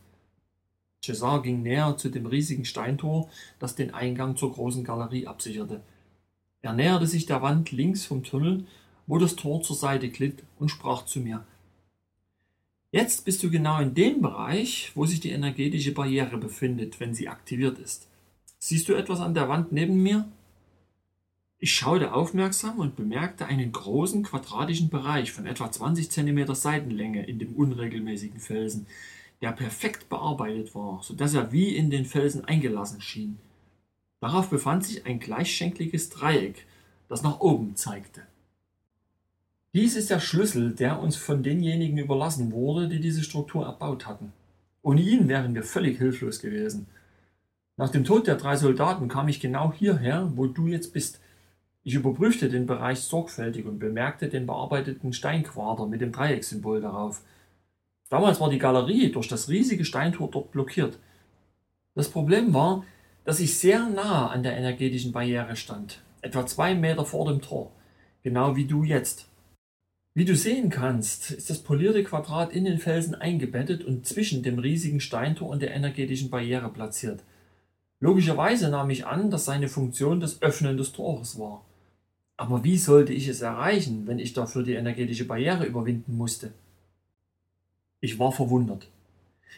César ging näher zu dem riesigen Steintor, das den Eingang zur großen Galerie absicherte. Er näherte sich der Wand links vom Tunnel, wo das Tor zur Seite glitt, und sprach zu mir. Jetzt bist du genau in dem Bereich, wo sich die energetische Barriere befindet, wenn sie aktiviert ist. Siehst du etwas an der Wand neben mir? Ich schaute aufmerksam und bemerkte einen großen quadratischen Bereich von etwa 20 cm Seitenlänge in dem unregelmäßigen Felsen, der perfekt bearbeitet war, so dass er wie in den Felsen eingelassen schien. Darauf befand sich ein gleichschenkliges Dreieck, das nach oben zeigte. Dies ist der Schlüssel, der uns von denjenigen überlassen wurde, die diese Struktur erbaut hatten. Ohne ihn wären wir völlig hilflos gewesen. Nach dem Tod der drei Soldaten kam ich genau hierher, wo du jetzt bist, ich überprüfte den Bereich sorgfältig und bemerkte den bearbeiteten Steinquader mit dem Dreieckssymbol darauf. Damals war die Galerie durch das riesige Steintor dort blockiert. Das Problem war, dass ich sehr nah an der energetischen Barriere stand, etwa zwei Meter vor dem Tor, genau wie du jetzt. Wie du sehen kannst, ist das polierte Quadrat in den Felsen eingebettet und zwischen dem riesigen Steintor und der energetischen Barriere platziert. Logischerweise nahm ich an, dass seine Funktion das Öffnen des Tores war. Aber wie sollte ich es erreichen, wenn ich dafür die energetische Barriere überwinden musste? Ich war verwundert.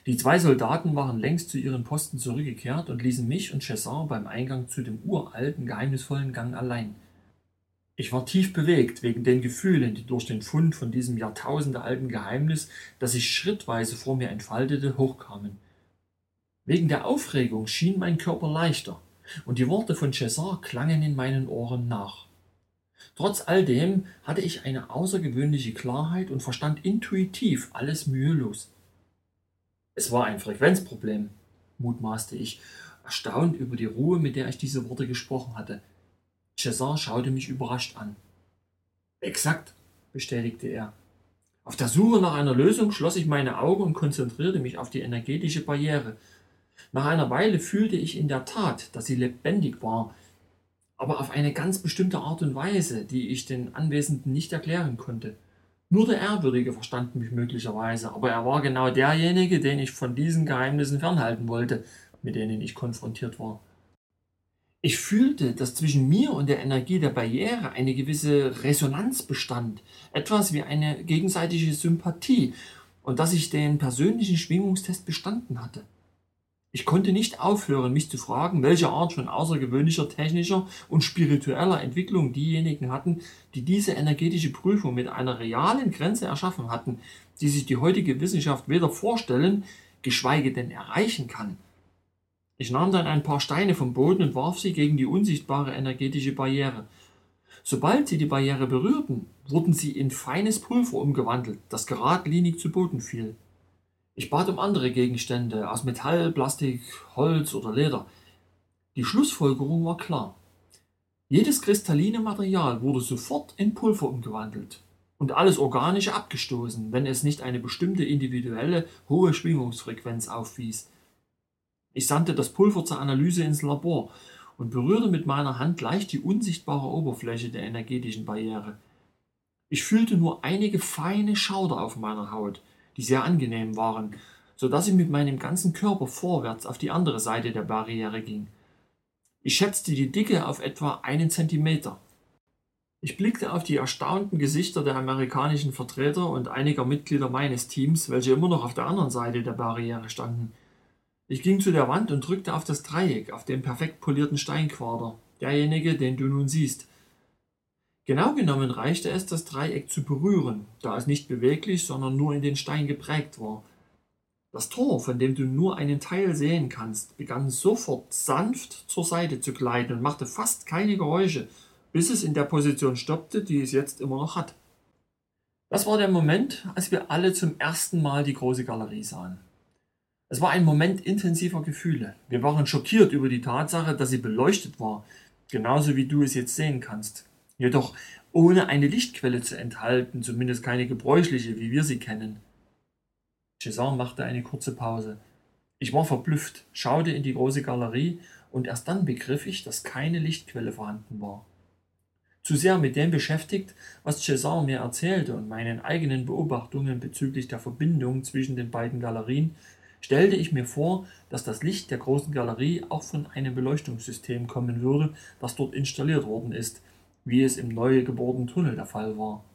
Die zwei Soldaten waren längst zu ihren Posten zurückgekehrt und ließen mich und Chesson beim Eingang zu dem uralten, geheimnisvollen Gang allein. Ich war tief bewegt wegen den Gefühlen, die durch den Fund von diesem jahrtausendealten Geheimnis, das sich schrittweise vor mir entfaltete, hochkamen. Wegen der Aufregung schien mein Körper leichter, und die Worte von Chesson klangen in meinen Ohren nach. Trotz all dem hatte ich eine außergewöhnliche Klarheit und verstand intuitiv alles mühelos. Es war ein Frequenzproblem, mutmaßte ich, erstaunt über die Ruhe, mit der ich diese Worte gesprochen hatte. César schaute mich überrascht an. Exakt, bestätigte er. Auf der Suche nach einer Lösung schloss ich meine Augen und konzentrierte mich auf die energetische Barriere. Nach einer Weile fühlte ich in der Tat, dass sie lebendig war, aber auf eine ganz bestimmte Art und Weise, die ich den Anwesenden nicht erklären konnte. Nur der Ehrwürdige verstand mich möglicherweise, aber er war genau derjenige, den ich von diesen Geheimnissen fernhalten wollte, mit denen ich konfrontiert war. Ich fühlte, dass zwischen mir und der Energie der Barriere eine gewisse Resonanz bestand, etwas wie eine gegenseitige Sympathie, und dass ich den persönlichen Schwingungstest bestanden hatte. Ich konnte nicht aufhören, mich zu fragen, welche Art von außergewöhnlicher technischer und spiritueller Entwicklung diejenigen hatten, die diese energetische Prüfung mit einer realen Grenze erschaffen hatten, die sich die heutige Wissenschaft weder vorstellen, geschweige denn erreichen kann. Ich nahm dann ein paar Steine vom Boden und warf sie gegen die unsichtbare energetische Barriere. Sobald sie die Barriere berührten, wurden sie in feines Pulver umgewandelt, das geradlinig zu Boden fiel. Ich bat um andere Gegenstände aus Metall, Plastik, Holz oder Leder. Die Schlussfolgerung war klar. Jedes kristalline Material wurde sofort in Pulver umgewandelt und alles Organische abgestoßen, wenn es nicht eine bestimmte individuelle hohe Schwingungsfrequenz aufwies. Ich sandte das Pulver zur Analyse ins Labor und berührte mit meiner Hand leicht die unsichtbare Oberfläche der energetischen Barriere. Ich fühlte nur einige feine Schauder auf meiner Haut – die sehr angenehm waren, so dass ich mit meinem ganzen Körper vorwärts auf die andere Seite der Barriere ging. Ich schätzte die Dicke auf etwa einen Zentimeter. Ich blickte auf die erstaunten Gesichter der amerikanischen Vertreter und einiger Mitglieder meines Teams, welche immer noch auf der anderen Seite der Barriere standen. Ich ging zu der Wand und drückte auf das Dreieck auf dem perfekt polierten Steinquader, derjenige, den du nun siehst. Genau genommen reichte es, das Dreieck zu berühren, da es nicht beweglich, sondern nur in den Stein geprägt war. Das Tor, von dem du nur einen Teil sehen kannst, begann sofort sanft zur Seite zu gleiten und machte fast keine Geräusche, bis es in der Position stoppte, die es jetzt immer noch hat. Das war der Moment, als wir alle zum ersten Mal die große Galerie sahen. Es war ein Moment intensiver Gefühle. Wir waren schockiert über die Tatsache, dass sie beleuchtet war, genauso wie du es jetzt sehen kannst jedoch ohne eine Lichtquelle zu enthalten, zumindest keine gebräuchliche, wie wir sie kennen. César machte eine kurze Pause. Ich war verblüfft, schaute in die große Galerie und erst dann begriff ich, dass keine Lichtquelle vorhanden war. Zu sehr mit dem beschäftigt, was César mir erzählte und meinen eigenen Beobachtungen bezüglich der Verbindung zwischen den beiden Galerien, stellte ich mir vor, dass das Licht der großen Galerie auch von einem Beleuchtungssystem kommen würde, das dort installiert worden ist, wie es im neu gebohrten Tunnel der Fall war.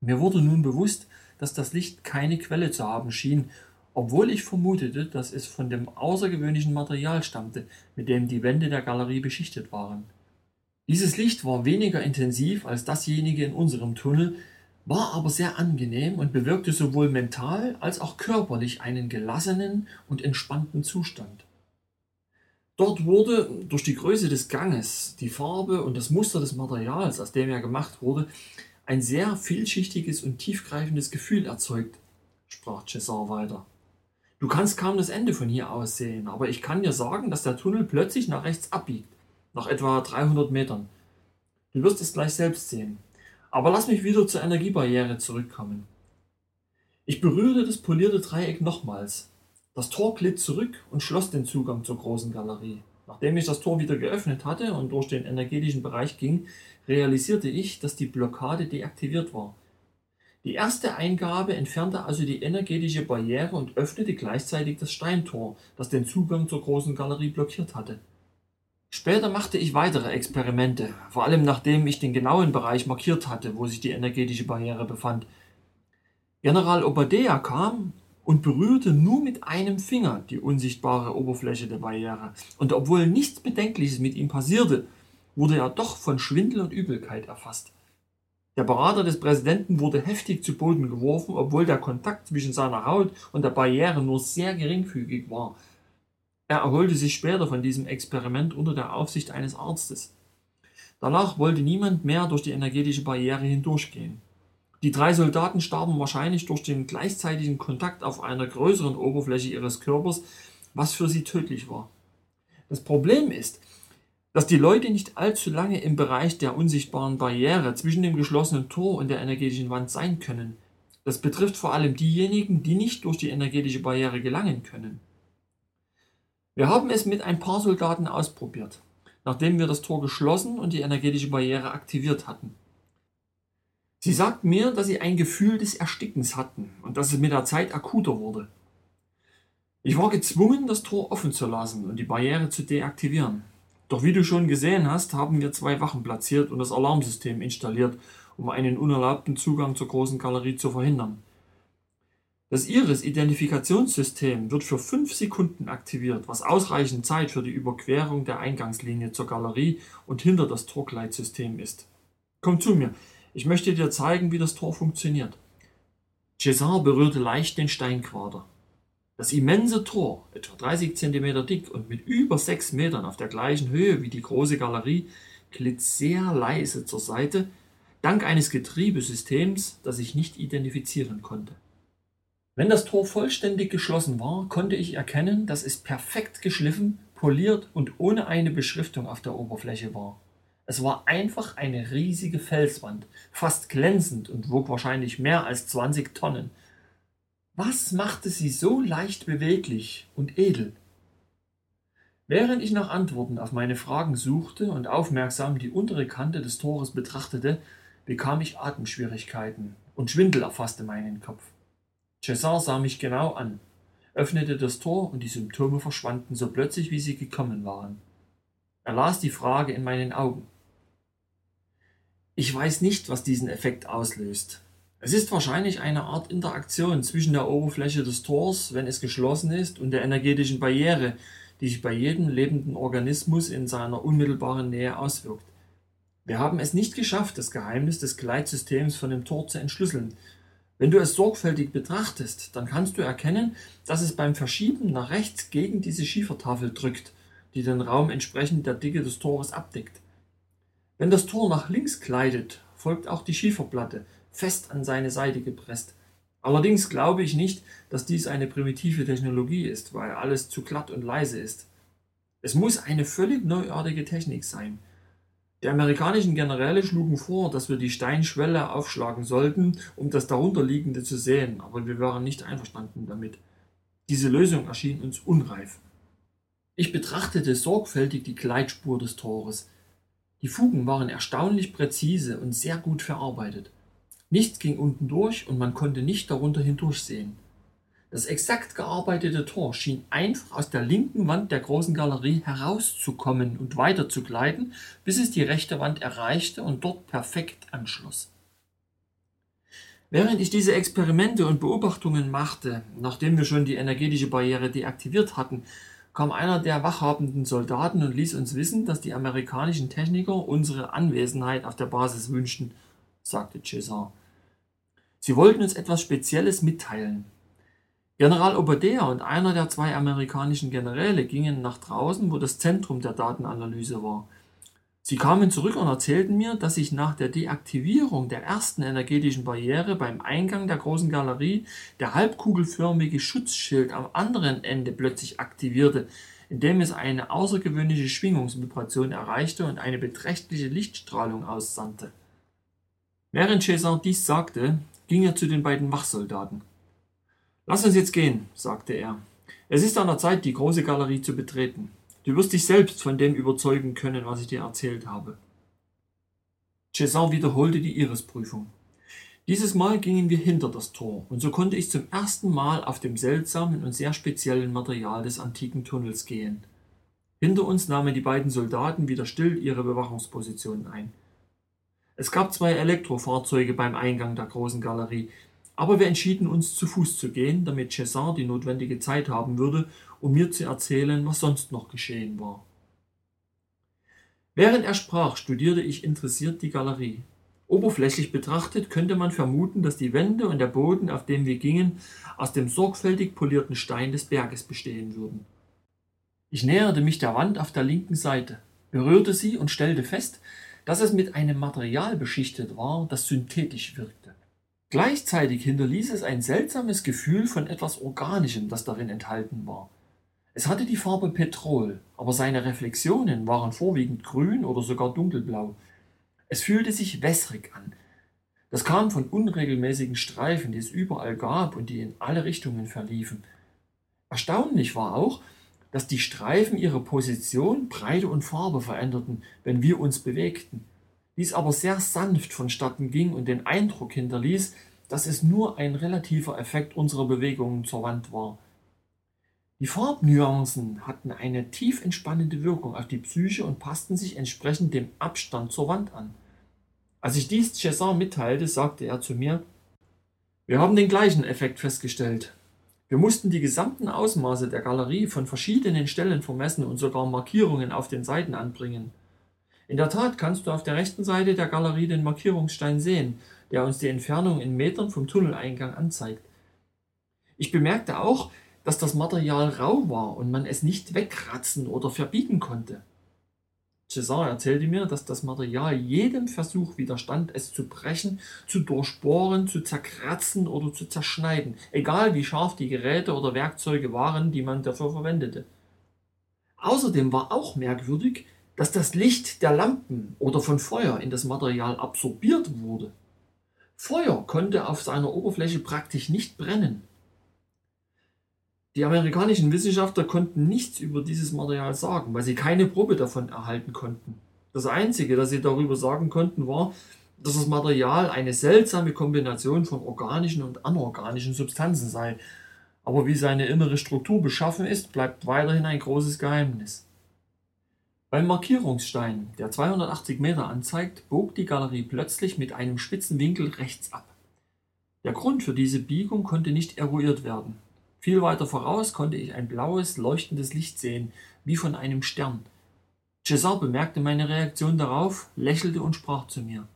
Mir wurde nun bewusst, dass das Licht keine Quelle zu haben schien, obwohl ich vermutete, dass es von dem außergewöhnlichen Material stammte, mit dem die Wände der Galerie beschichtet waren. Dieses Licht war weniger intensiv als dasjenige in unserem Tunnel, war aber sehr angenehm und bewirkte sowohl mental als auch körperlich einen gelassenen und entspannten Zustand. Dort wurde durch die Größe des Ganges, die Farbe und das Muster des Materials, aus dem er gemacht wurde, ein sehr vielschichtiges und tiefgreifendes Gefühl erzeugt, sprach Cesar weiter. Du kannst kaum das Ende von hier aus sehen, aber ich kann dir sagen, dass der Tunnel plötzlich nach rechts abbiegt, nach etwa 300 Metern. Du wirst es gleich selbst sehen. Aber lass mich wieder zur Energiebarriere zurückkommen. Ich berührte das polierte Dreieck nochmals. Das Tor glitt zurück und schloss den Zugang zur großen Galerie. Nachdem ich das Tor wieder geöffnet hatte und durch den energetischen Bereich ging, realisierte ich, dass die Blockade deaktiviert war. Die erste Eingabe entfernte also die energetische Barriere und öffnete gleichzeitig das Steintor, das den Zugang zur großen Galerie blockiert hatte. Später machte ich weitere Experimente, vor allem nachdem ich den genauen Bereich markiert hatte, wo sich die energetische Barriere befand. General Obadea kam und berührte nur mit einem Finger die unsichtbare Oberfläche der Barriere, und obwohl nichts Bedenkliches mit ihm passierte, wurde er doch von Schwindel und Übelkeit erfasst. Der Berater des Präsidenten wurde heftig zu Boden geworfen, obwohl der Kontakt zwischen seiner Haut und der Barriere nur sehr geringfügig war. Er erholte sich später von diesem Experiment unter der Aufsicht eines Arztes. Danach wollte niemand mehr durch die energetische Barriere hindurchgehen. Die drei Soldaten starben wahrscheinlich durch den gleichzeitigen Kontakt auf einer größeren Oberfläche ihres Körpers, was für sie tödlich war. Das Problem ist, dass die Leute nicht allzu lange im Bereich der unsichtbaren Barriere zwischen dem geschlossenen Tor und der energetischen Wand sein können. Das betrifft vor allem diejenigen, die nicht durch die energetische Barriere gelangen können. Wir haben es mit ein paar Soldaten ausprobiert, nachdem wir das Tor geschlossen und die energetische Barriere aktiviert hatten. Sie sagten mir, dass sie ein Gefühl des Erstickens hatten und dass es mit der Zeit akuter wurde. Ich war gezwungen, das Tor offen zu lassen und die Barriere zu deaktivieren. Doch wie du schon gesehen hast, haben wir zwei Wachen platziert und das Alarmsystem installiert, um einen unerlaubten Zugang zur großen Galerie zu verhindern. Das Iris-Identifikationssystem wird für fünf Sekunden aktiviert, was ausreichend Zeit für die Überquerung der Eingangslinie zur Galerie und hinter das Torgleitsystem ist. Komm zu mir, ich möchte dir zeigen, wie das Tor funktioniert. Cesar berührte leicht den Steinquader. Das immense Tor, etwa 30 cm dick und mit über 6 Metern auf der gleichen Höhe wie die große Galerie, glitt sehr leise zur Seite, dank eines Getriebesystems, das ich nicht identifizieren konnte. Wenn das Tor vollständig geschlossen war, konnte ich erkennen, dass es perfekt geschliffen, poliert und ohne eine Beschriftung auf der Oberfläche war. Es war einfach eine riesige Felswand, fast glänzend und wog wahrscheinlich mehr als 20 Tonnen. Was machte sie so leicht beweglich und edel? Während ich nach Antworten auf meine Fragen suchte und aufmerksam die untere Kante des Tores betrachtete, bekam ich Atemschwierigkeiten und Schwindel erfasste meinen Kopf. Cesar sah mich genau an, öffnete das Tor und die Symptome verschwanden so plötzlich, wie sie gekommen waren. Er las die Frage in meinen Augen. Ich weiß nicht, was diesen Effekt auslöst. Es ist wahrscheinlich eine Art Interaktion zwischen der Oberfläche des Tors, wenn es geschlossen ist, und der energetischen Barriere, die sich bei jedem lebenden Organismus in seiner unmittelbaren Nähe auswirkt. Wir haben es nicht geschafft, das Geheimnis des Gleitsystems von dem Tor zu entschlüsseln, wenn du es sorgfältig betrachtest, dann kannst du erkennen, dass es beim Verschieben nach rechts gegen diese Schiefertafel drückt, die den Raum entsprechend der Dicke des Tores abdeckt. Wenn das Tor nach links gleitet, folgt auch die Schieferplatte, fest an seine Seite gepresst. Allerdings glaube ich nicht, dass dies eine primitive Technologie ist, weil alles zu glatt und leise ist. Es muss eine völlig neuartige Technik sein, die amerikanischen Generäle schlugen vor, dass wir die Steinschwelle aufschlagen sollten, um das darunterliegende zu sehen, aber wir waren nicht einverstanden damit. Diese Lösung erschien uns unreif. Ich betrachtete sorgfältig die Gleitspur des Tores. Die Fugen waren erstaunlich präzise und sehr gut verarbeitet. Nichts ging unten durch und man konnte nicht darunter hindurchsehen. Das exakt gearbeitete Tor schien einfach aus der linken Wand der großen Galerie herauszukommen und weiterzugleiten, bis es die rechte Wand erreichte und dort perfekt anschloss. Während ich diese Experimente und Beobachtungen machte, nachdem wir schon die energetische Barriere deaktiviert hatten, kam einer der wachhabenden Soldaten und ließ uns wissen, dass die amerikanischen Techniker unsere Anwesenheit auf der Basis wünschten, sagte Cesar. Sie wollten uns etwas Spezielles mitteilen. General Obadea und einer der zwei amerikanischen Generäle gingen nach draußen, wo das Zentrum der Datenanalyse war. Sie kamen zurück und erzählten mir, dass sich nach der Deaktivierung der ersten energetischen Barriere beim Eingang der großen Galerie der halbkugelförmige Schutzschild am anderen Ende plötzlich aktivierte, indem es eine außergewöhnliche Schwingungsvibration erreichte und eine beträchtliche Lichtstrahlung aussandte. Während César dies sagte, ging er zu den beiden Wachsoldaten. Lass uns jetzt gehen, sagte er. Es ist an der Zeit, die große Galerie zu betreten. Du wirst dich selbst von dem überzeugen können, was ich dir erzählt habe. César wiederholte die Irisprüfung. Dieses Mal gingen wir hinter das Tor, und so konnte ich zum ersten Mal auf dem seltsamen und sehr speziellen Material des antiken Tunnels gehen. Hinter uns nahmen die beiden Soldaten wieder still ihre Bewachungspositionen ein. Es gab zwei Elektrofahrzeuge beim Eingang der großen Galerie, aber wir entschieden uns zu Fuß zu gehen, damit César die notwendige Zeit haben würde, um mir zu erzählen, was sonst noch geschehen war. Während er sprach, studierte ich interessiert die Galerie. Oberflächlich betrachtet könnte man vermuten, dass die Wände und der Boden, auf dem wir gingen, aus dem sorgfältig polierten Stein des Berges bestehen würden. Ich näherte mich der Wand auf der linken Seite, berührte sie und stellte fest, dass es mit einem Material beschichtet war, das synthetisch wirkte. Gleichzeitig hinterließ es ein seltsames Gefühl von etwas Organischem, das darin enthalten war. Es hatte die Farbe Petrol, aber seine Reflexionen waren vorwiegend grün oder sogar dunkelblau. Es fühlte sich wässrig an. Das kam von unregelmäßigen Streifen, die es überall gab und die in alle Richtungen verliefen. Erstaunlich war auch, dass die Streifen ihre Position, Breite und Farbe veränderten, wenn wir uns bewegten. Dies aber sehr sanft vonstatten ging und den Eindruck hinterließ, dass es nur ein relativer Effekt unserer Bewegungen zur Wand war. Die Farbnuancen hatten eine tief entspannende Wirkung auf die Psyche und passten sich entsprechend dem Abstand zur Wand an. Als ich dies César mitteilte, sagte er zu mir, wir haben den gleichen Effekt festgestellt. Wir mussten die gesamten Ausmaße der Galerie von verschiedenen Stellen vermessen und sogar Markierungen auf den Seiten anbringen. In der Tat kannst du auf der rechten Seite der Galerie den Markierungsstein sehen, der uns die Entfernung in Metern vom Tunneleingang anzeigt. Ich bemerkte auch, dass das Material rau war und man es nicht wegkratzen oder verbiegen konnte. César erzählte mir, dass das Material jedem Versuch widerstand, es zu brechen, zu durchbohren, zu zerkratzen oder zu zerschneiden, egal wie scharf die Geräte oder Werkzeuge waren, die man dafür verwendete. Außerdem war auch merkwürdig, dass das Licht der Lampen oder von Feuer in das Material absorbiert wurde. Feuer konnte auf seiner Oberfläche praktisch nicht brennen. Die amerikanischen Wissenschaftler konnten nichts über dieses Material sagen, weil sie keine Probe davon erhalten konnten. Das Einzige, das sie darüber sagen konnten, war, dass das Material eine seltsame Kombination von organischen und anorganischen Substanzen sei. Aber wie seine innere Struktur beschaffen ist, bleibt weiterhin ein großes Geheimnis. Beim Markierungsstein, der 280 Meter anzeigt, bog die Galerie plötzlich mit einem spitzen Winkel rechts ab. Der Grund für diese Biegung konnte nicht eruiert werden. Viel weiter voraus konnte ich ein blaues, leuchtendes Licht sehen, wie von einem Stern. Cesar bemerkte meine Reaktion darauf, lächelte und sprach zu mir.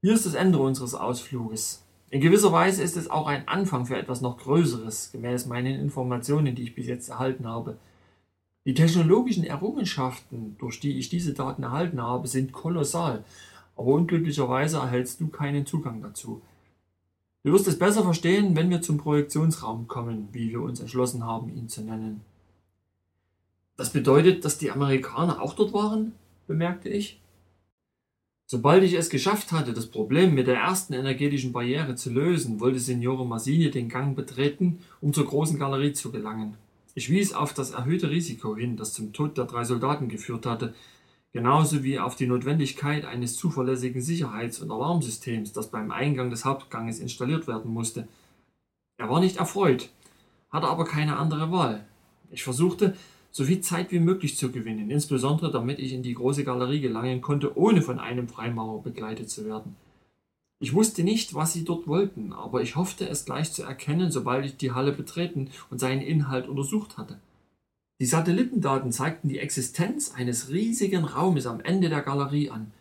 Hier ist das Ende unseres Ausfluges. In gewisser Weise ist es auch ein Anfang für etwas noch Größeres, gemäß meinen Informationen, die ich bis jetzt erhalten habe. Die technologischen Errungenschaften, durch die ich diese Daten erhalten habe, sind kolossal, aber unglücklicherweise erhältst du keinen Zugang dazu. Du wirst es besser verstehen, wenn wir zum Projektionsraum kommen, wie wir uns entschlossen haben, ihn zu nennen. Das bedeutet, dass die Amerikaner auch dort waren? bemerkte ich. Sobald ich es geschafft hatte, das Problem mit der ersten energetischen Barriere zu lösen, wollte Signore Massini den Gang betreten, um zur großen Galerie zu gelangen. Ich wies auf das erhöhte Risiko hin, das zum Tod der drei Soldaten geführt hatte, genauso wie auf die Notwendigkeit eines zuverlässigen Sicherheits- und Alarmsystems, das beim Eingang des Hauptganges installiert werden musste. Er war nicht erfreut, hatte aber keine andere Wahl. Ich versuchte, so viel Zeit wie möglich zu gewinnen, insbesondere damit ich in die große Galerie gelangen konnte, ohne von einem Freimaurer begleitet zu werden. Ich wusste nicht, was sie dort wollten, aber ich hoffte es gleich zu erkennen, sobald ich die Halle betreten und seinen Inhalt untersucht hatte. Die Satellitendaten zeigten die Existenz eines riesigen Raumes am Ende der Galerie an,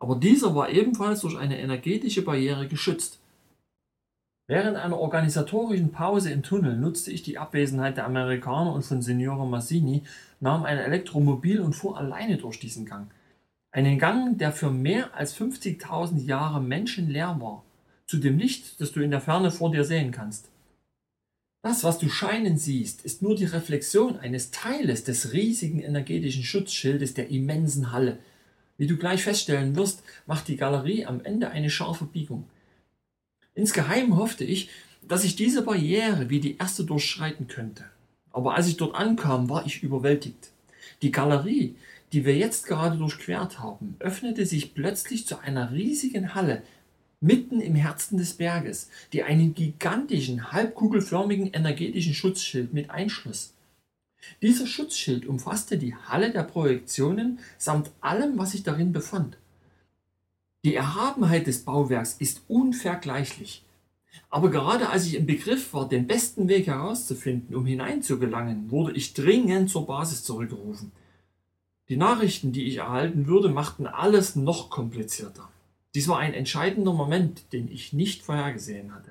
aber dieser war ebenfalls durch eine energetische Barriere geschützt. Während einer organisatorischen Pause im Tunnel nutzte ich die Abwesenheit der Amerikaner und von Signore Massini, nahm ein Elektromobil und fuhr alleine durch diesen Gang. Einen Gang, der für mehr als 50.000 Jahre menschenleer war, zu dem Licht, das du in der Ferne vor dir sehen kannst. Das, was du scheinen siehst, ist nur die Reflexion eines Teiles des riesigen energetischen Schutzschildes der immensen Halle. Wie du gleich feststellen wirst, macht die Galerie am Ende eine scharfe Biegung. Insgeheim hoffte ich, dass ich diese Barriere wie die erste durchschreiten könnte. Aber als ich dort ankam, war ich überwältigt. Die Galerie, die wir jetzt gerade durchquert haben, öffnete sich plötzlich zu einer riesigen Halle mitten im Herzen des Berges, die einen gigantischen, halbkugelförmigen energetischen Schutzschild mit einschloss. Dieser Schutzschild umfasste die Halle der Projektionen samt allem, was sich darin befand. Die Erhabenheit des Bauwerks ist unvergleichlich. Aber gerade als ich im Begriff war, den besten Weg herauszufinden, um hineinzugelangen, wurde ich dringend zur Basis zurückgerufen. Die Nachrichten, die ich erhalten würde, machten alles noch komplizierter. Dies war ein entscheidender Moment, den ich nicht vorhergesehen hatte.